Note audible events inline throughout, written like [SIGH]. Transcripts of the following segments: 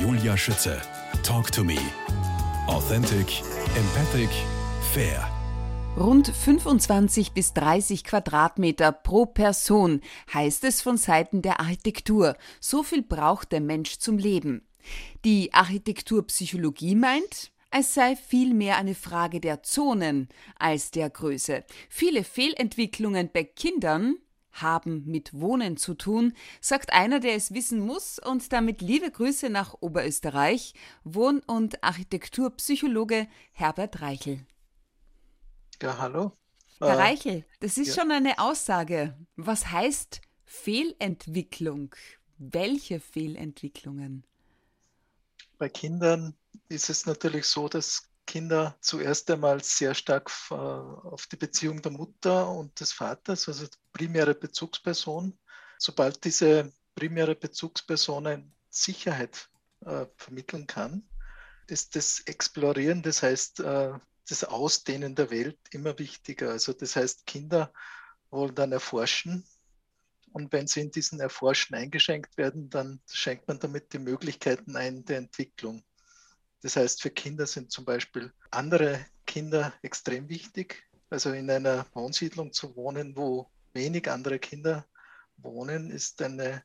Julia Schütze. Talk to me. Authentic, empathic, fair. Rund 25 bis 30 Quadratmeter pro Person heißt es von Seiten der Architektur. So viel braucht der Mensch zum Leben. Die Architekturpsychologie meint, es sei vielmehr eine Frage der Zonen als der Größe. Viele Fehlentwicklungen bei Kindern haben mit Wohnen zu tun, sagt einer, der es wissen muss und damit liebe Grüße nach Oberösterreich, Wohn- und Architekturpsychologe Herbert Reichel. Ja, hallo. Herr äh, Reichel, das ist ja. schon eine Aussage. Was heißt Fehlentwicklung? Welche Fehlentwicklungen? Bei Kindern ist es natürlich so, dass Kinder zuerst einmal sehr stark äh, auf die Beziehung der Mutter und des Vaters, also primäre Bezugsperson, sobald diese primäre Bezugsperson Sicherheit äh, vermitteln kann, ist das Explorieren, das heißt äh, das Ausdehnen der Welt immer wichtiger. Also das heißt, Kinder wollen dann erforschen und wenn sie in diesen Erforschen eingeschränkt werden, dann schenkt man damit die Möglichkeiten ein der Entwicklung. Das heißt, für Kinder sind zum Beispiel andere Kinder extrem wichtig. Also in einer Wohnsiedlung zu wohnen, wo wenig andere Kinder wohnen, ist eine,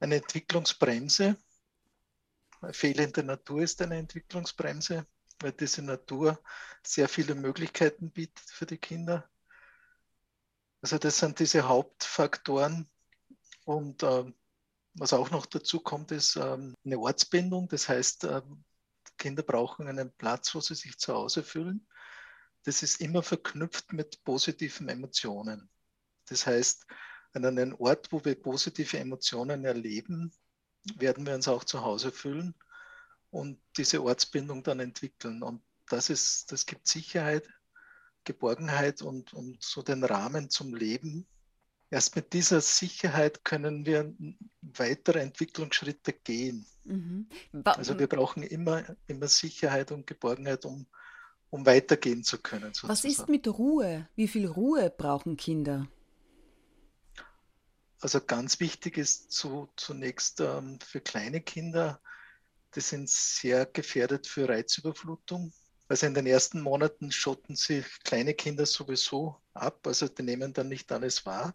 eine Entwicklungsbremse. Fehlende Natur ist eine Entwicklungsbremse, weil diese Natur sehr viele Möglichkeiten bietet für die Kinder. Also das sind diese Hauptfaktoren. Und äh, was auch noch dazu kommt, ist ähm, eine Ortsbindung. Das heißt, äh, Kinder brauchen einen Platz, wo sie sich zu Hause fühlen. Das ist immer verknüpft mit positiven Emotionen. Das heißt, an einem Ort, wo wir positive Emotionen erleben, werden wir uns auch zu Hause fühlen und diese Ortsbindung dann entwickeln. Und das, ist, das gibt Sicherheit, Geborgenheit und, und so den Rahmen zum Leben. Erst mit dieser Sicherheit können wir weitere Entwicklungsschritte gehen. Mhm. Also wir brauchen immer, immer Sicherheit und Geborgenheit, um, um weitergehen zu können. Sozusagen. Was ist mit Ruhe? Wie viel Ruhe brauchen Kinder? Also ganz wichtig ist zu, zunächst ähm, für kleine Kinder, die sind sehr gefährdet für Reizüberflutung. Also in den ersten Monaten schotten sich kleine Kinder sowieso ab, also die nehmen dann nicht alles wahr.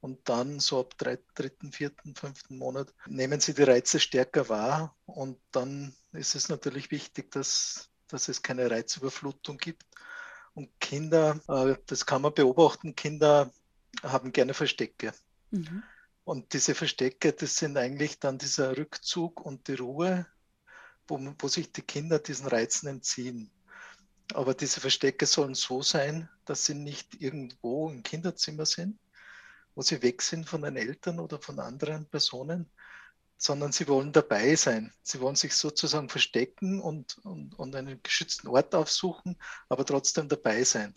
Und dann so ab dritten, vierten, fünften Monat nehmen sie die Reize stärker wahr. Und dann ist es natürlich wichtig, dass, dass es keine Reizüberflutung gibt. Und Kinder, äh, das kann man beobachten, Kinder haben gerne Verstecke. Mhm. Und diese Verstecke, das sind eigentlich dann dieser Rückzug und die Ruhe, wo, wo sich die Kinder diesen Reizen entziehen. Aber diese Verstecke sollen so sein, dass sie nicht irgendwo im Kinderzimmer sind, wo sie weg sind von den Eltern oder von anderen Personen, sondern sie wollen dabei sein. Sie wollen sich sozusagen verstecken und, und, und einen geschützten Ort aufsuchen, aber trotzdem dabei sein.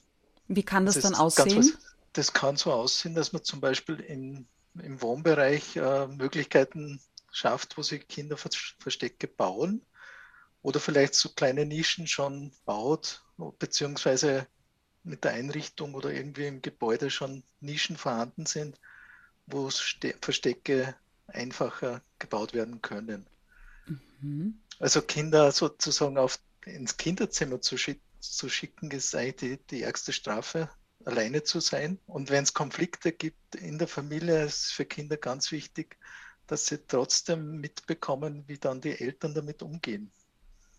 Wie kann das, das dann aussehen? Was, das kann so aussehen, dass man zum Beispiel in, im Wohnbereich äh, Möglichkeiten schafft, wo sich Kinder Verstecke bauen oder vielleicht so kleine Nischen schon baut, beziehungsweise mit der Einrichtung oder irgendwie im Gebäude schon Nischen vorhanden sind, wo Verstecke einfacher gebaut werden können. Mhm. Also Kinder sozusagen auf, ins Kinderzimmer zu, schick, zu schicken, ist eigentlich die, die ärgste Strafe, alleine zu sein. Und wenn es Konflikte gibt in der Familie, ist es für Kinder ganz wichtig, dass sie trotzdem mitbekommen, wie dann die Eltern damit umgehen.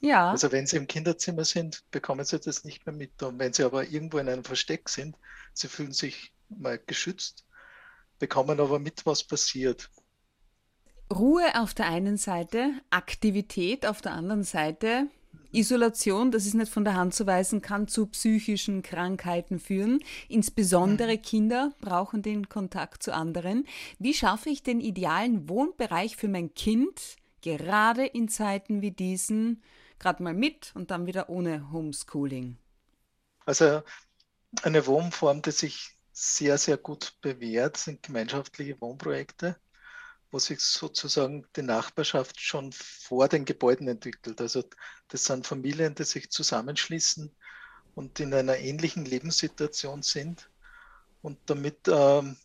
Ja. Also wenn sie im Kinderzimmer sind, bekommen sie das nicht mehr mit. Und wenn sie aber irgendwo in einem Versteck sind, sie fühlen sich mal geschützt, bekommen aber mit, was passiert. Ruhe auf der einen Seite, Aktivität auf der anderen Seite, Isolation, das ist nicht von der Hand zu weisen, kann zu psychischen Krankheiten führen. Insbesondere mhm. Kinder brauchen den Kontakt zu anderen. Wie schaffe ich den idealen Wohnbereich für mein Kind, gerade in Zeiten wie diesen, gerade mal mit und dann wieder ohne Homeschooling? Also eine Wohnform, die sich sehr, sehr gut bewährt, sind gemeinschaftliche Wohnprojekte, wo sich sozusagen die Nachbarschaft schon vor den Gebäuden entwickelt. Also das sind Familien, die sich zusammenschließen und in einer ähnlichen Lebenssituation sind und damit ähm,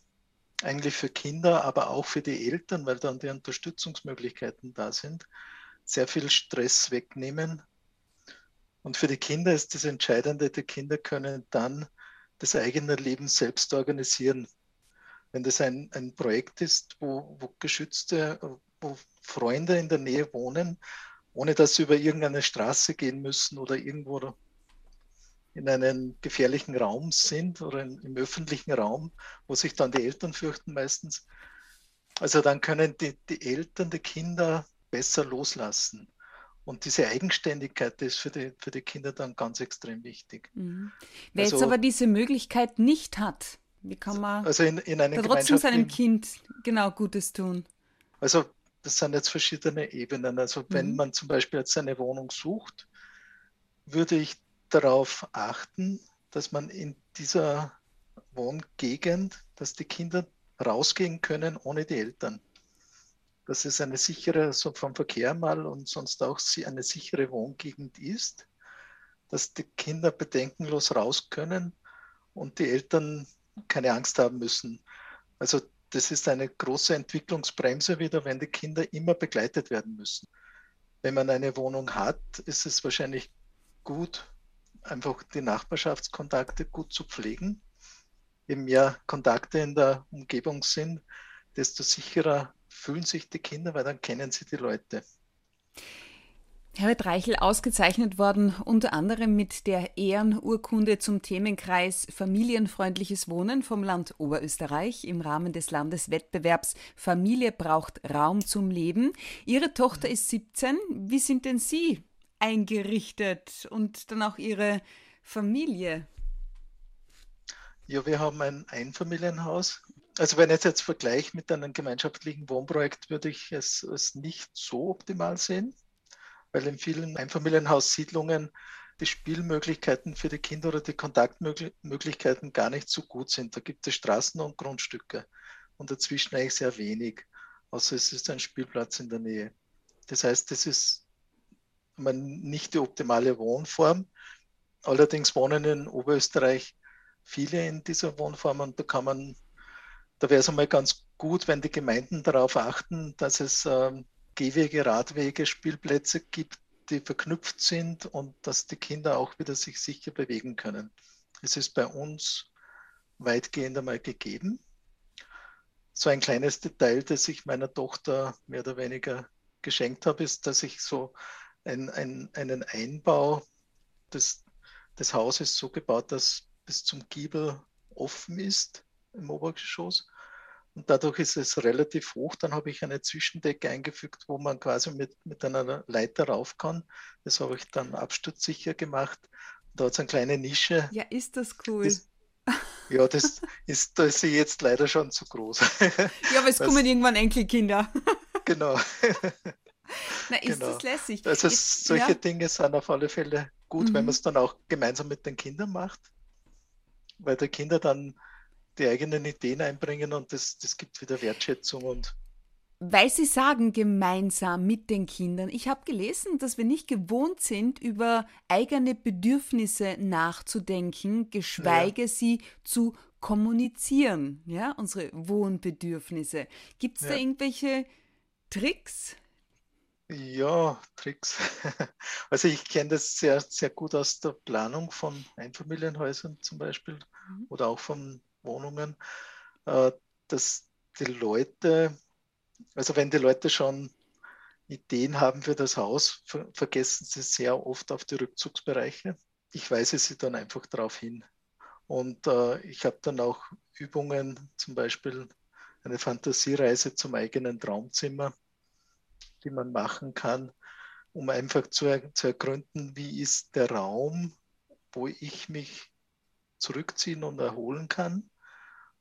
eigentlich für Kinder, aber auch für die Eltern, weil dann die Unterstützungsmöglichkeiten da sind, sehr viel Stress wegnehmen. Und für die Kinder ist das Entscheidende, die Kinder können dann das eigene Leben selbst organisieren. Wenn das ein, ein Projekt ist, wo, wo geschützte, wo Freunde in der Nähe wohnen, ohne dass sie über irgendeine Straße gehen müssen oder irgendwo in einem gefährlichen Raum sind oder in, im öffentlichen Raum, wo sich dann die Eltern fürchten meistens. Also dann können die, die Eltern die Kinder besser loslassen. Und diese Eigenständigkeit ist für die, für die Kinder dann ganz extrem wichtig. Mhm. Wer also, jetzt aber diese Möglichkeit nicht hat, wie kann man also in, in trotzdem seinem Kind genau Gutes tun? Also das sind jetzt verschiedene Ebenen. Also wenn mhm. man zum Beispiel jetzt eine Wohnung sucht, würde ich darauf achten, dass man in dieser Wohngegend, dass die Kinder rausgehen können ohne die Eltern. Dass es eine sichere, so vom Verkehr mal und sonst auch eine sichere Wohngegend ist, dass die Kinder bedenkenlos raus können und die Eltern keine Angst haben müssen. Also das ist eine große Entwicklungsbremse wieder, wenn die Kinder immer begleitet werden müssen. Wenn man eine Wohnung hat, ist es wahrscheinlich gut, einfach die Nachbarschaftskontakte gut zu pflegen. Je mehr Kontakte in der Umgebung sind, desto sicherer fühlen sich die Kinder, weil dann kennen sie die Leute. Herbert Reichel ausgezeichnet worden, unter anderem mit der Ehrenurkunde zum Themenkreis Familienfreundliches Wohnen vom Land Oberösterreich im Rahmen des Landeswettbewerbs Familie braucht Raum zum Leben. Ihre Tochter ist 17. Wie sind denn Sie eingerichtet und dann auch Ihre Familie? Ja, wir haben ein Einfamilienhaus. Also wenn ich es jetzt vergleiche mit einem gemeinschaftlichen Wohnprojekt, würde ich es als nicht so optimal sehen, weil in vielen Einfamilienhaussiedlungen die Spielmöglichkeiten für die Kinder oder die Kontaktmöglichkeiten gar nicht so gut sind. Da gibt es Straßen und Grundstücke und dazwischen eigentlich sehr wenig, außer es ist ein Spielplatz in der Nähe. Das heißt, das ist nicht die optimale Wohnform. Allerdings wohnen in Oberösterreich viele in dieser Wohnform und da kann man, da wäre es einmal ganz gut, wenn die Gemeinden darauf achten, dass es ähm, Gehwege, Radwege, Spielplätze gibt, die verknüpft sind und dass die Kinder auch wieder sich sicher bewegen können. Es ist bei uns weitgehend einmal gegeben. So ein kleines Detail, das ich meiner Tochter mehr oder weniger geschenkt habe, ist, dass ich so ein, ein, einen Einbau des, des Hauses so gebaut, dass bis zum Giebel offen ist im Obergeschoss. Und dadurch ist es relativ hoch. Dann habe ich eine Zwischendecke eingefügt, wo man quasi mit, mit einer Leiter rauf kann. Das habe ich dann absturzsicher gemacht. Da hat es eine kleine Nische. Ja, ist das cool. Das, ja, das [LAUGHS] ist, da ist sie jetzt leider schon zu groß. Ja, aber es das, kommen irgendwann Enkelkinder. [LAUGHS] Genau. Na, ist genau. das lässig? Also ist, solche ja. Dinge sind auf alle Fälle gut, mhm. wenn man es dann auch gemeinsam mit den Kindern macht, weil die Kinder dann die eigenen Ideen einbringen und das, das gibt wieder Wertschätzung und weil Sie sagen, gemeinsam mit den Kindern. Ich habe gelesen, dass wir nicht gewohnt sind, über eigene Bedürfnisse nachzudenken, geschweige ja. sie zu kommunizieren, ja, unsere Wohnbedürfnisse. Gibt es ja. da irgendwelche Tricks? Ja, Tricks. [LAUGHS] Also ich kenne das sehr, sehr gut aus der Planung von Einfamilienhäusern zum Beispiel mhm. oder auch von Wohnungen, äh, dass die Leute, also wenn die Leute schon Ideen haben für das Haus, vergessen sie sehr oft auf die Rückzugsbereiche. Ich weise sie dann einfach darauf hin. Und äh, ich habe dann auch Übungen, zum Beispiel eine Fantasiereise zum eigenen Traumzimmer die man machen kann, um einfach zu, zu ergründen, wie ist der Raum, wo ich mich zurückziehen und erholen kann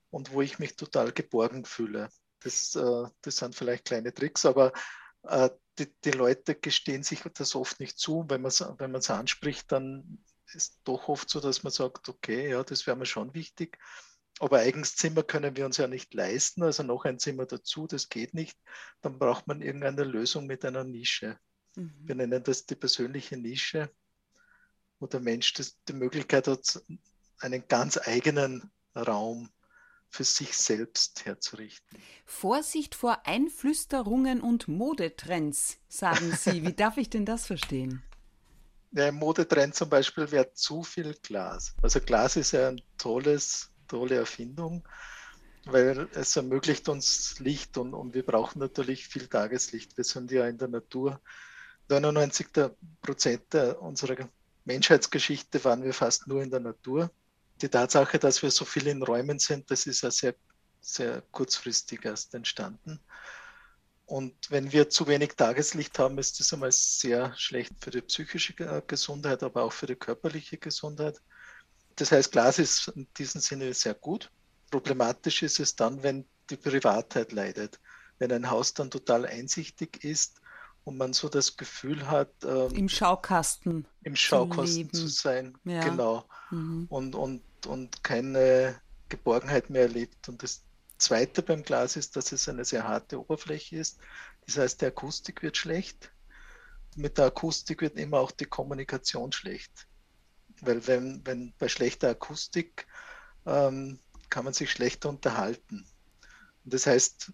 und wo ich mich total geborgen fühle. Das, äh, das sind vielleicht kleine Tricks, aber äh, die, die, Leute gestehen sich das oft nicht zu. Wenn man es wenn anspricht, dann ist doch oft so, dass man sagt, okay, ja, das wäre mir schon wichtig. Aber eigens Zimmer können wir uns ja nicht leisten, also noch ein Zimmer dazu, das geht nicht. Dann braucht man irgendeine Lösung mit einer Nische. Mhm. Wir nennen das die persönliche Nische, wo der Mensch das, die Möglichkeit hat, einen ganz eigenen Raum für sich selbst herzurichten. Vorsicht vor Einflüsterungen und Modetrends, sagen Sie. Wie darf ich denn das verstehen? Ja, Modetrend zum Beispiel wäre zu viel Glas. Also Glas ist ja ein tolles, tolle Erfindung, weil es ermöglicht uns Licht und, und wir brauchen natürlich viel Tageslicht. Wir sind ja in der Natur. 99 Prozent unserer Menschheitsgeschichte waren wir fast nur in der Natur die Tatsache, dass wir so viel in Räumen sind, das ist ja sehr, sehr kurzfristig erst entstanden. Und wenn wir zu wenig Tageslicht haben, ist das einmal sehr schlecht für die psychische Gesundheit, aber auch für die körperliche Gesundheit. Das heißt, Glas ist in diesem Sinne sehr gut. Problematisch ist es dann, wenn die Privatheit leidet. Wenn ein Haus dann total einsichtig ist und man so das Gefühl hat, ähm, im Schaukasten, im Schaukasten zu, sein. Ja. Genau. Mhm. Und, und und keine Geborgenheit mehr erlebt. Und das Zweite beim Glas ist, dass es eine sehr harte Oberfläche ist. Das heißt, die Akustik wird schlecht. Mit der Akustik wird immer auch die Kommunikation schlecht. Weil wenn, wenn bei schlechter Akustik ähm, kann man sich schlechter unterhalten. Und das heißt,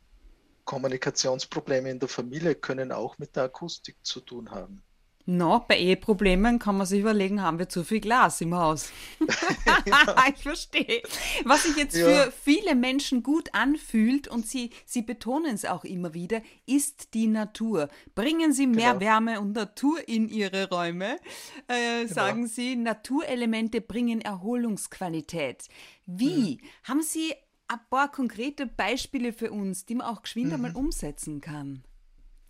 Kommunikationsprobleme in der Familie können auch mit der Akustik zu tun haben. No, bei Eheproblemen kann man sich überlegen, haben wir zu viel Glas im Haus? [LAUGHS] ich verstehe. Was sich jetzt ja. für viele Menschen gut anfühlt, und sie, sie betonen es auch immer wieder, ist die Natur. Bringen Sie mehr genau. Wärme und Natur in Ihre Räume, äh, genau. sagen Sie. Naturelemente bringen Erholungsqualität. Wie? Mhm. Haben Sie ein paar konkrete Beispiele für uns, die man auch geschwind mhm. einmal umsetzen kann?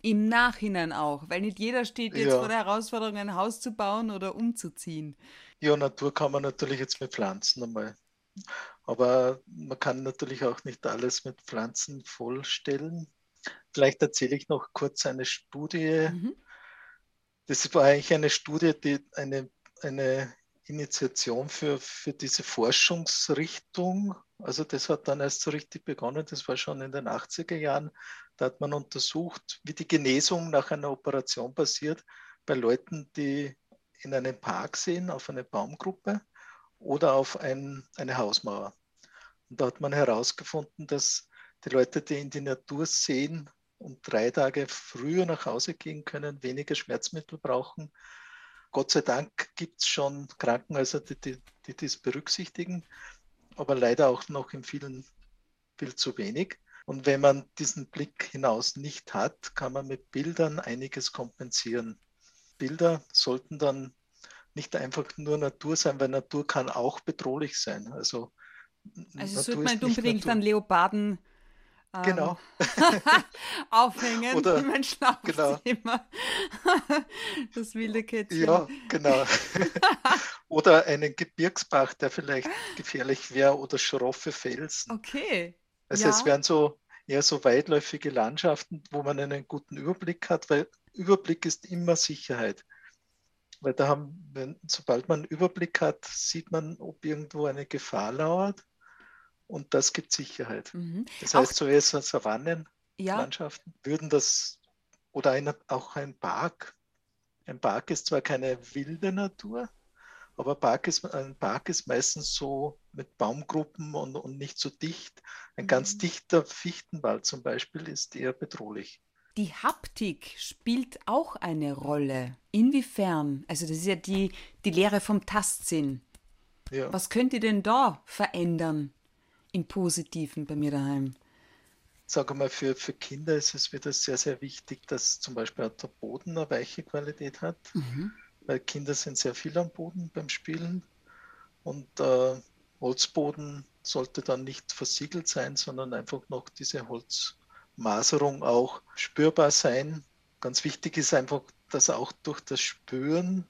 Im Nachhinein auch, weil nicht jeder steht jetzt ja. vor der Herausforderung, ein Haus zu bauen oder umzuziehen. Ja, Natur kann man natürlich jetzt mit Pflanzen einmal. Aber man kann natürlich auch nicht alles mit Pflanzen vollstellen. Vielleicht erzähle ich noch kurz eine Studie. Mhm. Das war eigentlich eine Studie, die eine, eine Initiation für, für diese Forschungsrichtung. Also das hat dann erst so richtig begonnen, das war schon in den 80er Jahren. Da hat man untersucht, wie die Genesung nach einer Operation passiert bei Leuten, die in einem Park sehen, auf eine Baumgruppe oder auf ein, eine Hausmauer. Und da hat man herausgefunden, dass die Leute, die in die Natur sehen und drei Tage früher nach Hause gehen können, weniger Schmerzmittel brauchen. Gott sei Dank gibt es schon Krankenhäuser, die, die, die dies berücksichtigen, aber leider auch noch in vielen viel zu wenig. Und wenn man diesen Blick hinaus nicht hat, kann man mit Bildern einiges kompensieren. Bilder sollten dann nicht einfach nur Natur sein, weil Natur kann auch bedrohlich sein. Also, also sollte man nicht unbedingt Natur. dann Leoparden genau. [LAUGHS] aufhängen. Oder, mein Schlafzimmer. Genau. [LAUGHS] das wilde Kätzchen. Ja, genau. [LAUGHS] oder einen Gebirgsbach, der vielleicht gefährlich wäre, oder schroffe Felsen. Okay. Also ja. es wären so eher so weitläufige Landschaften, wo man einen guten Überblick hat, weil Überblick ist immer Sicherheit. Weil da haben, wenn, sobald man einen Überblick hat, sieht man, ob irgendwo eine Gefahr lauert und das gibt Sicherheit. Mhm. Das heißt, so ist Savannenlandschaften ja. würden das oder eine, auch ein Park. Ein Park ist zwar keine wilde Natur, aber Park ist, ein Park ist meistens so mit Baumgruppen und, und nicht so dicht. Ein ganz mhm. dichter Fichtenwald zum Beispiel ist eher bedrohlich. Die Haptik spielt auch eine Rolle. Inwiefern? Also das ist ja die, die Lehre vom Tastsinn. Ja. Was könnt ihr denn da verändern im Positiven bei mir daheim? Sag mal, für, für Kinder ist es wieder sehr, sehr wichtig, dass zum Beispiel der Boden eine weiche Qualität hat. Mhm weil Kinder sind sehr viel am Boden beim Spielen und äh, Holzboden sollte dann nicht versiegelt sein, sondern einfach noch diese Holzmaserung auch spürbar sein. Ganz wichtig ist einfach, dass auch durch das Spüren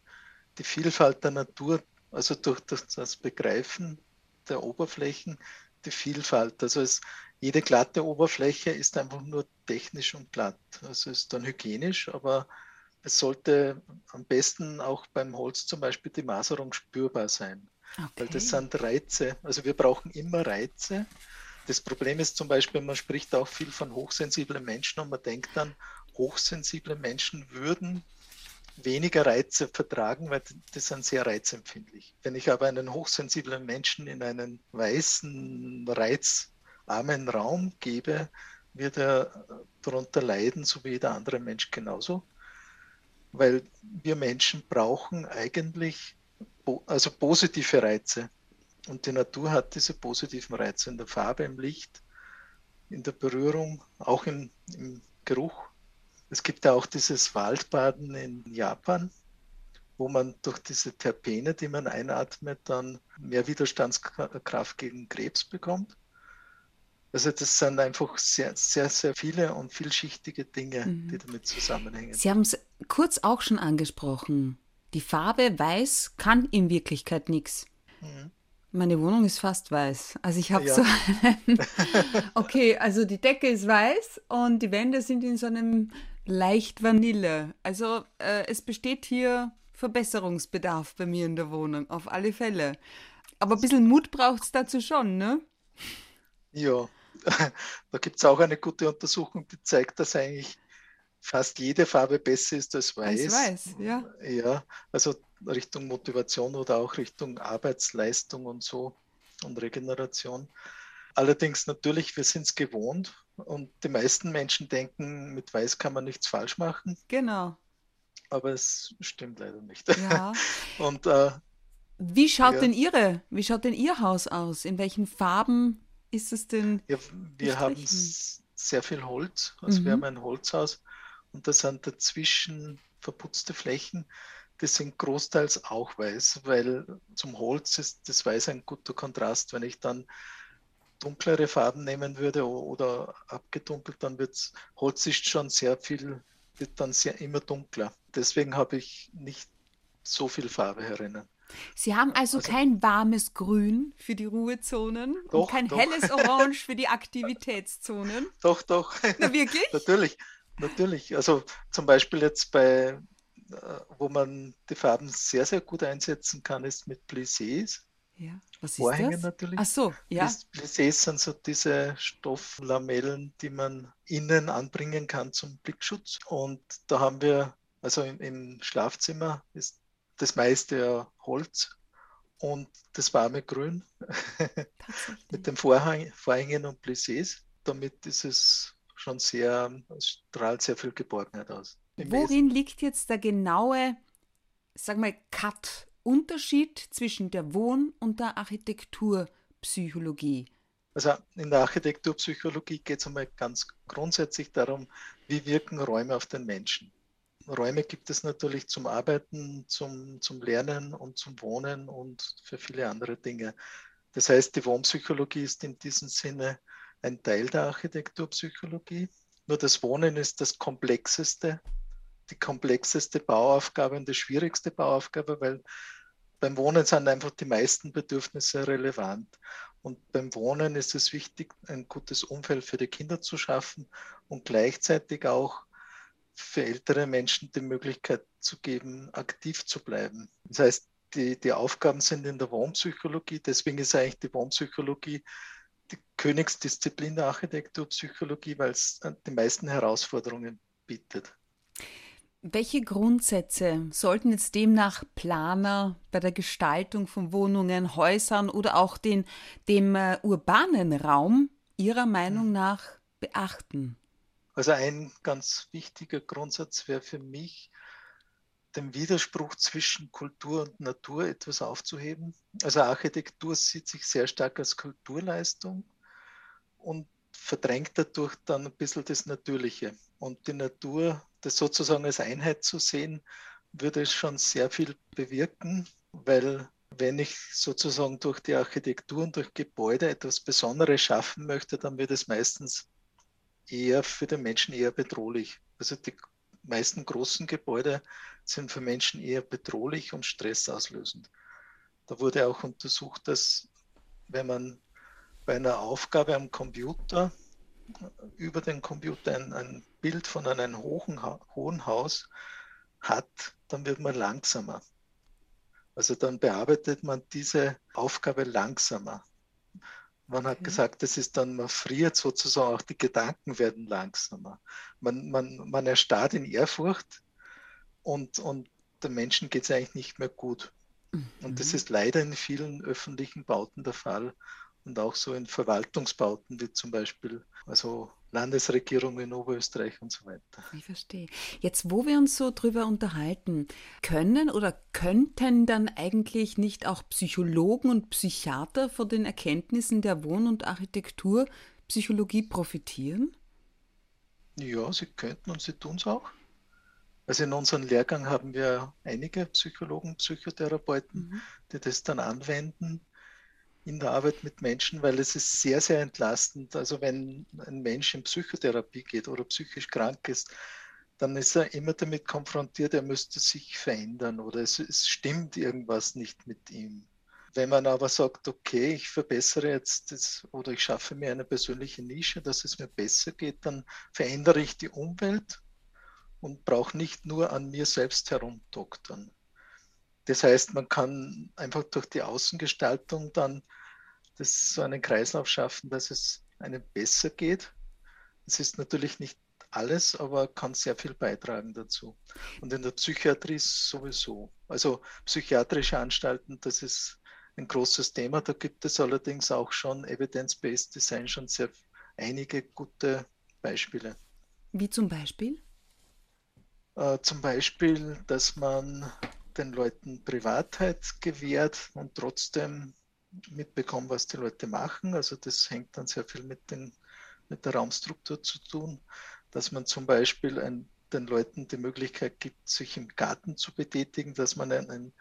die Vielfalt der Natur, also durch das, das Begreifen der Oberflächen, die Vielfalt. Also es, jede glatte Oberfläche ist einfach nur technisch und glatt. Also ist dann hygienisch, aber es sollte am besten auch beim Holz zum Beispiel die Maserung spürbar sein. Okay. Weil das sind Reize. Also wir brauchen immer Reize. Das Problem ist zum Beispiel, man spricht auch viel von hochsensiblen Menschen und man denkt dann, hochsensible Menschen würden weniger Reize vertragen, weil die sind sehr reizempfindlich. Wenn ich aber einen hochsensiblen Menschen in einen weißen Reiz armen Raum gebe, wird er darunter leiden, so wie jeder andere Mensch genauso. Weil wir Menschen brauchen eigentlich also positive Reize. Und die Natur hat diese positiven Reize in der Farbe, im Licht, in der Berührung, auch im, im Geruch. Es gibt ja auch dieses Waldbaden in Japan, wo man durch diese Terpene, die man einatmet, dann mehr Widerstandskraft gegen Krebs bekommt. Also das sind einfach sehr, sehr, sehr viele und vielschichtige Dinge, mhm. die damit zusammenhängen. Sie haben es kurz auch schon angesprochen. Die Farbe weiß kann in Wirklichkeit nichts. Mhm. Meine Wohnung ist fast weiß. Also ich habe ja. so einen. [LAUGHS] Okay, also die Decke ist weiß und die Wände sind in so einem leicht Vanille. Also äh, es besteht hier Verbesserungsbedarf bei mir in der Wohnung, auf alle Fälle. Aber ein bisschen Mut braucht es dazu schon, ne? Ja, [LAUGHS] da gibt es auch eine gute Untersuchung, die zeigt, dass eigentlich fast jede Farbe besser ist als weiß. Als weiß, ja. Ja, also Richtung Motivation oder auch Richtung Arbeitsleistung und so und Regeneration. Allerdings natürlich, wir sind es gewohnt und die meisten Menschen denken, mit Weiß kann man nichts falsch machen. Genau. Aber es stimmt leider nicht. Ja. [LAUGHS] und äh, wie schaut ja. denn Ihre, wie schaut denn Ihr Haus aus? In welchen Farben ist es denn? Ja, wir haben sehr viel Holz. Also mhm. wir haben ein Holzhaus und da sind dazwischen verputzte Flächen. Die sind großteils auch weiß, weil zum Holz ist das Weiß ein guter Kontrast. Wenn ich dann dunklere Farben nehmen würde oder abgedunkelt, dann wird Holz ist schon sehr viel, wird dann sehr immer dunkler. Deswegen habe ich nicht so viel Farbe herinnen. Sie haben also, also, kein warmes Grün für die Ruhezonen doch, und kein doch. helles [LAUGHS] Orange für die Aktivitätszonen? Doch, doch. [LAUGHS] Na wirklich? natürlich, natürlich. Also zum Beispiel jetzt bei, äh, wo man die Farben sehr, sehr gut einsetzen kann, ist mit Plissés. Ja, was ist Vorhänge das? natürlich. Ach so, ja. Plissés sind so diese Stofflamellen, die man innen anbringen kann zum Blickschutz. Und da haben wir, also im, im Schlafzimmer ist das meiste ja Holz und das warme Grün [LAUGHS] mit den Vorhang, Vorhängen und Plissés. Damit ist es schon sehr, strahlt sehr viel Geborgenheit aus. Worin liegt jetzt der genaue, sag mal, Cut, Unterschied zwischen der Wohn- und der Architekturpsychologie? Also in der Architekturpsychologie geht es einmal ganz grundsätzlich darum, wie wirken Räume auf den Menschen. Räume gibt es natürlich zum Arbeiten, zum, zum Lernen und zum Wohnen und für viele andere Dinge. Das heißt, die Wohnpsychologie ist in diesem Sinne ein Teil der Architekturpsychologie. Nur das Wohnen ist das komplexeste, die komplexeste Bauaufgabe und die schwierigste Bauaufgabe, weil beim Wohnen sind einfach die meisten Bedürfnisse relevant. Und beim Wohnen ist es wichtig, ein gutes Umfeld für die Kinder zu schaffen und gleichzeitig auch für ältere Menschen die Möglichkeit zu geben, aktiv zu bleiben. Das heißt, die, die Aufgaben sind in der Wohnpsychologie, deswegen ist eigentlich die Wohnpsychologie die Königsdisziplin der Architekturpsychologie, weil es die meisten Herausforderungen bietet. Welche Grundsätze sollten jetzt demnach Planer bei der Gestaltung von Wohnungen, Häusern oder auch den, dem äh, urbanen Raum Ihrer Meinung nach beachten? Also ein ganz wichtiger Grundsatz wäre für mich, den Widerspruch zwischen Kultur und Natur etwas aufzuheben. Also Architektur sieht sich sehr stark als Kulturleistung und verdrängt dadurch dann ein bisschen das Natürliche. Und die Natur, das sozusagen als Einheit zu sehen, würde schon sehr viel bewirken, weil wenn ich sozusagen durch die Architektur und durch Gebäude etwas Besonderes schaffen möchte, dann wird es meistens eher für den Menschen eher bedrohlich. Also die meisten großen Gebäude sind für Menschen eher bedrohlich und stressauslösend. Da wurde auch untersucht, dass wenn man bei einer Aufgabe am Computer über den Computer ein, ein Bild von einem hohen, hohen Haus hat, dann wird man langsamer. Also dann bearbeitet man diese Aufgabe langsamer. Man hat okay. gesagt, das ist dann, man friert sozusagen, auch die Gedanken werden langsamer. Man, man, man erstarrt in Ehrfurcht und, und den Menschen geht es eigentlich nicht mehr gut. Mhm. Und das ist leider in vielen öffentlichen Bauten der Fall. Und auch so in Verwaltungsbauten wie zum Beispiel also Landesregierung in Oberösterreich und so weiter. Ich verstehe. Jetzt, wo wir uns so drüber unterhalten, können oder könnten dann eigentlich nicht auch Psychologen und Psychiater von den Erkenntnissen der Wohn- und Architekturpsychologie profitieren? Ja, sie könnten und sie tun es auch. Also in unserem Lehrgang haben wir einige Psychologen, Psychotherapeuten, mhm. die das dann anwenden in der Arbeit mit Menschen, weil es ist sehr, sehr entlastend. Also wenn ein Mensch in Psychotherapie geht oder psychisch krank ist, dann ist er immer damit konfrontiert, er müsste sich verändern oder es, es stimmt irgendwas nicht mit ihm. Wenn man aber sagt, okay, ich verbessere jetzt das oder ich schaffe mir eine persönliche Nische, dass es mir besser geht, dann verändere ich die Umwelt und brauche nicht nur an mir selbst herumdoktern. Das heißt, man kann einfach durch die Außengestaltung dann das, so einen Kreislauf schaffen, dass es einem besser geht. Es ist natürlich nicht alles, aber kann sehr viel beitragen dazu. Und in der Psychiatrie sowieso. Also psychiatrische Anstalten, das ist ein großes Thema. Da gibt es allerdings auch schon Evidence-Based Design, schon sehr einige gute Beispiele. Wie zum Beispiel? Äh, zum Beispiel, dass man den Leuten Privatheit gewährt und trotzdem mitbekommen, was die Leute machen. Also das hängt dann sehr viel mit, den, mit der Raumstruktur zu tun, dass man zum Beispiel ein, den Leuten die Möglichkeit gibt, sich im Garten zu betätigen, dass man ein,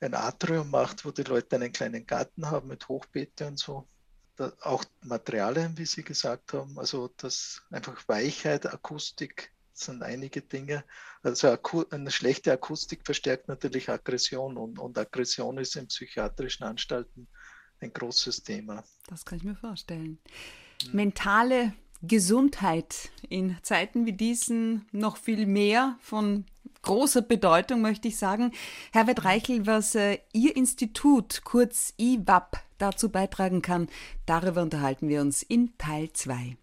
ein, Atrium macht, wo die Leute einen kleinen Garten haben mit Hochbeete und so. Da, auch Materialien, wie Sie gesagt haben, also das einfach Weichheit, Akustik, sind einige Dinge. Also eine schlechte Akustik verstärkt natürlich Aggression und, und Aggression ist in psychiatrischen Anstalten ein großes Thema. Das kann ich mir vorstellen. Mhm. Mentale Gesundheit in Zeiten wie diesen noch viel mehr von großer Bedeutung, möchte ich sagen. Herbert Reichel, was äh, Ihr Institut, kurz IWAP, dazu beitragen kann, darüber unterhalten wir uns in Teil 2.